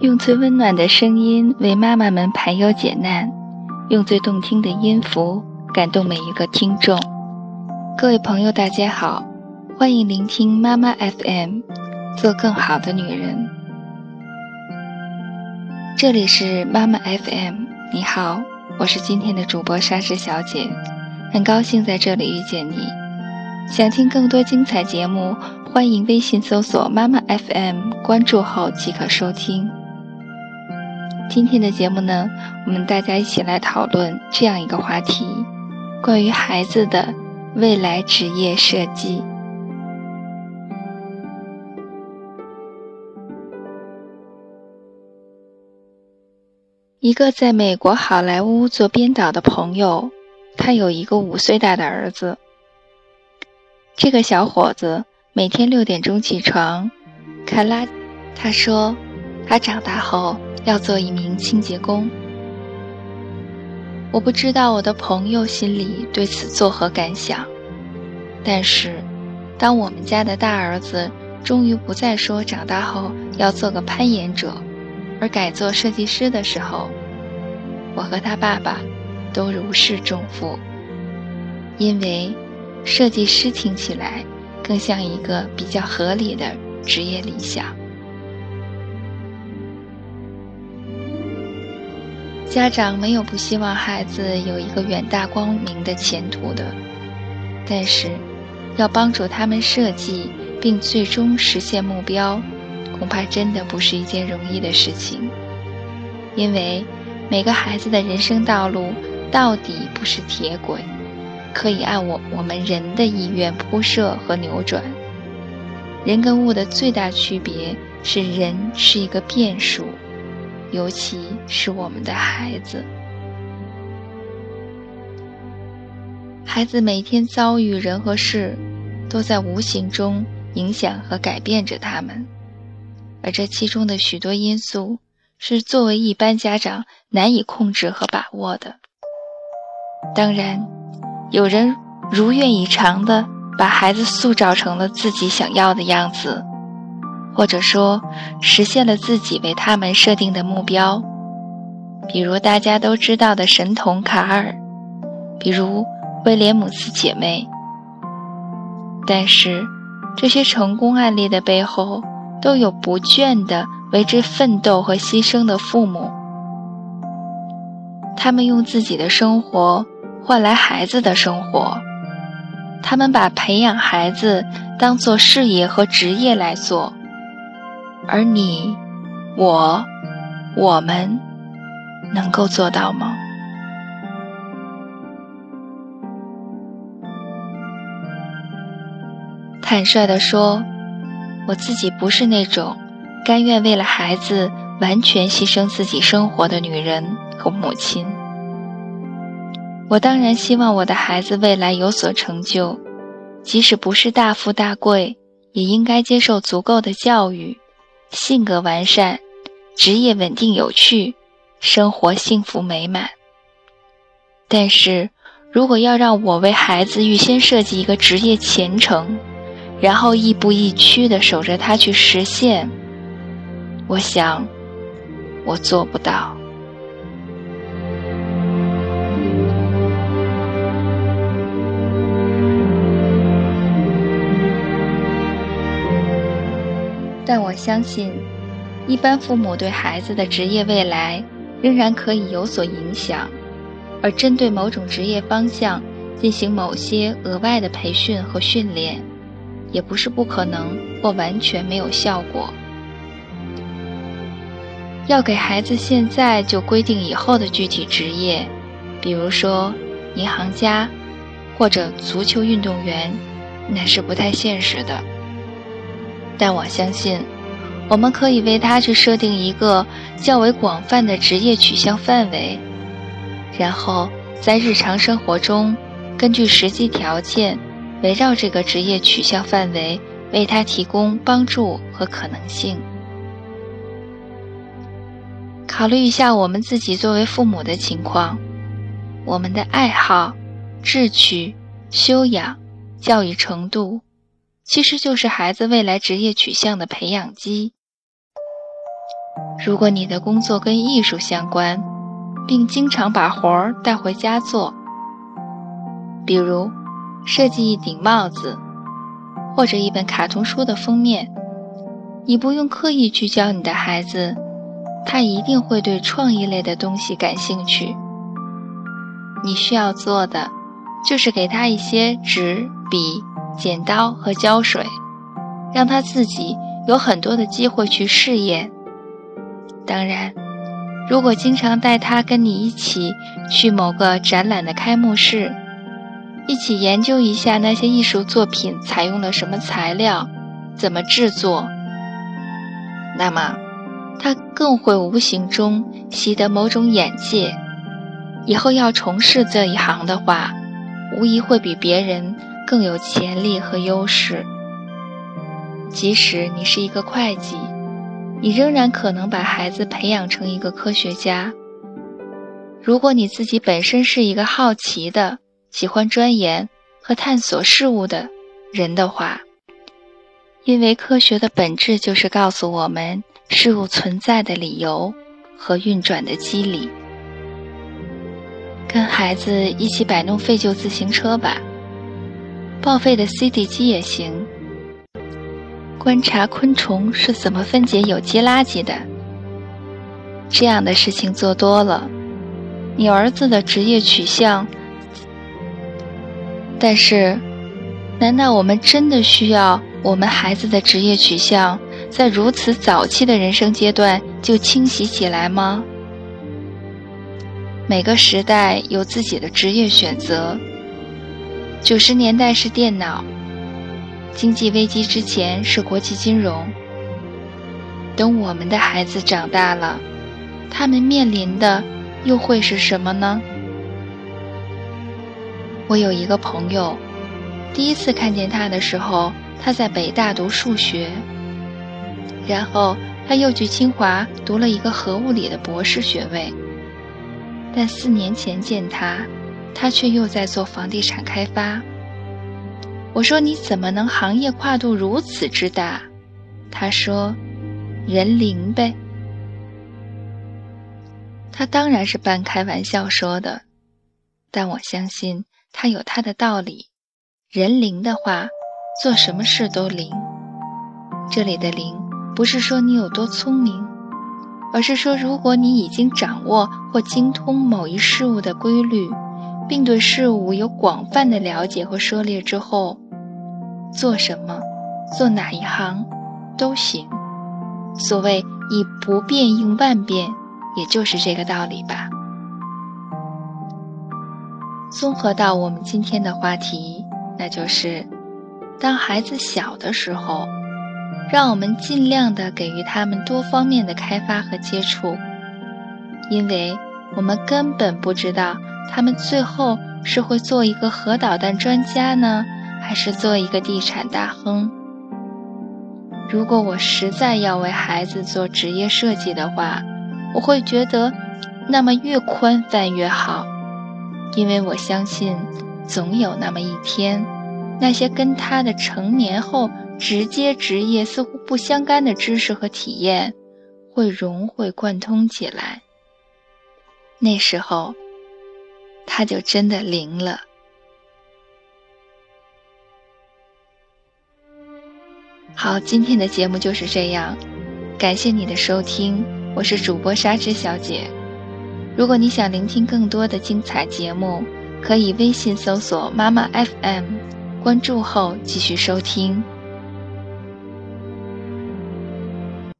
用最温暖的声音为妈妈们排忧解难，用最动听的音符感动每一个听众。各位朋友，大家好，欢迎聆听妈妈 FM，做更好的女人。这里是妈妈 FM，你好，我是今天的主播沙之小姐，很高兴在这里遇见你。想听更多精彩节目，欢迎微信搜索妈妈 FM，关注后即可收听。今天的节目呢，我们大家一起来讨论这样一个话题：关于孩子的未来职业设计。一个在美国好莱坞做编导的朋友，他有一个五岁大的儿子。这个小伙子每天六点钟起床，看拉。他说，他长大后。要做一名清洁工，我不知道我的朋友心里对此作何感想。但是，当我们家的大儿子终于不再说长大后要做个攀岩者，而改做设计师的时候，我和他爸爸都如释重负，因为设计师听起来更像一个比较合理的职业理想。家长没有不希望孩子有一个远大光明的前途的，但是，要帮助他们设计并最终实现目标，恐怕真的不是一件容易的事情。因为每个孩子的人生道路到底不是铁轨，可以按我我们人的意愿铺设和扭转。人跟物的最大区别是，人是一个变数。尤其是我们的孩子，孩子每天遭遇人和事，都在无形中影响和改变着他们，而这其中的许多因素，是作为一般家长难以控制和把握的。当然，有人如愿以偿的把孩子塑造成了自己想要的样子。或者说，实现了自己为他们设定的目标，比如大家都知道的神童卡尔，比如威廉姆斯姐妹。但是，这些成功案例的背后，都有不倦的为之奋斗和牺牲的父母。他们用自己的生活换来孩子的生活，他们把培养孩子当做事业和职业来做。而你，我，我们能够做到吗？坦率地说，我自己不是那种甘愿为了孩子完全牺牲自己生活的女人和母亲。我当然希望我的孩子未来有所成就，即使不是大富大贵，也应该接受足够的教育。性格完善，职业稳定有趣，生活幸福美满。但是，如果要让我为孩子预先设计一个职业前程，然后亦步亦趋地守着他去实现，我想，我做不到。但我相信，一般父母对孩子的职业未来仍然可以有所影响，而针对某种职业方向进行某些额外的培训和训练，也不是不可能或完全没有效果。要给孩子现在就规定以后的具体职业，比如说银行家或者足球运动员，那是不太现实的。但我相信，我们可以为他去设定一个较为广泛的职业取向范围，然后在日常生活中，根据实际条件，围绕这个职业取向范围为他提供帮助和可能性。考虑一下我们自己作为父母的情况，我们的爱好、志趣、修养、教育程度，其实就是孩子未来职业取向的培养基。如果你的工作跟艺术相关，并经常把活儿带回家做，比如设计一顶帽子，或者一本卡通书的封面，你不用刻意去教你的孩子，他一定会对创意类的东西感兴趣。你需要做的，就是给他一些纸、笔、剪刀和胶水，让他自己有很多的机会去试验。当然，如果经常带他跟你一起去某个展览的开幕式，一起研究一下那些艺术作品采用了什么材料，怎么制作，那么他更会无形中习得某种眼界。以后要从事这一行的话，无疑会比别人更有潜力和优势。即使你是一个会计。你仍然可能把孩子培养成一个科学家。如果你自己本身是一个好奇的、喜欢钻研和探索事物的人的话，因为科学的本质就是告诉我们事物存在的理由和运转的机理。跟孩子一起摆弄废旧自行车吧，报废的 CD 机也行。观察昆虫是怎么分解有机垃圾的。这样的事情做多了，你儿子的职业取向。但是，难道我们真的需要我们孩子的职业取向在如此早期的人生阶段就清晰起来吗？每个时代有自己的职业选择。九十年代是电脑。经济危机之前是国际金融。等我们的孩子长大了，他们面临的又会是什么呢？我有一个朋友，第一次看见他的时候，他在北大读数学，然后他又去清华读了一个核物理的博士学位。但四年前见他，他却又在做房地产开发。我说：“你怎么能行业跨度如此之大？”他说：“人灵呗。”他当然是半开玩笑说的，但我相信他有他的道理。人灵的话，做什么事都灵。这里的灵不是说你有多聪明，而是说如果你已经掌握或精通某一事物的规律。并对事物有广泛的了解和涉猎之后，做什么，做哪一行，都行。所谓以不变应万变，也就是这个道理吧。综合到我们今天的话题，那就是，当孩子小的时候，让我们尽量的给予他们多方面的开发和接触，因为我们根本不知道。他们最后是会做一个核导弹专家呢，还是做一个地产大亨？如果我实在要为孩子做职业设计的话，我会觉得，那么越宽泛越好，因为我相信，总有那么一天，那些跟他的成年后直接职业似乎不相干的知识和体验，会融会贯通起来。那时候。他就真的灵了。好，今天的节目就是这样，感谢你的收听，我是主播沙之小姐。如果你想聆听更多的精彩节目，可以微信搜索“妈妈 FM”，关注后继续收听。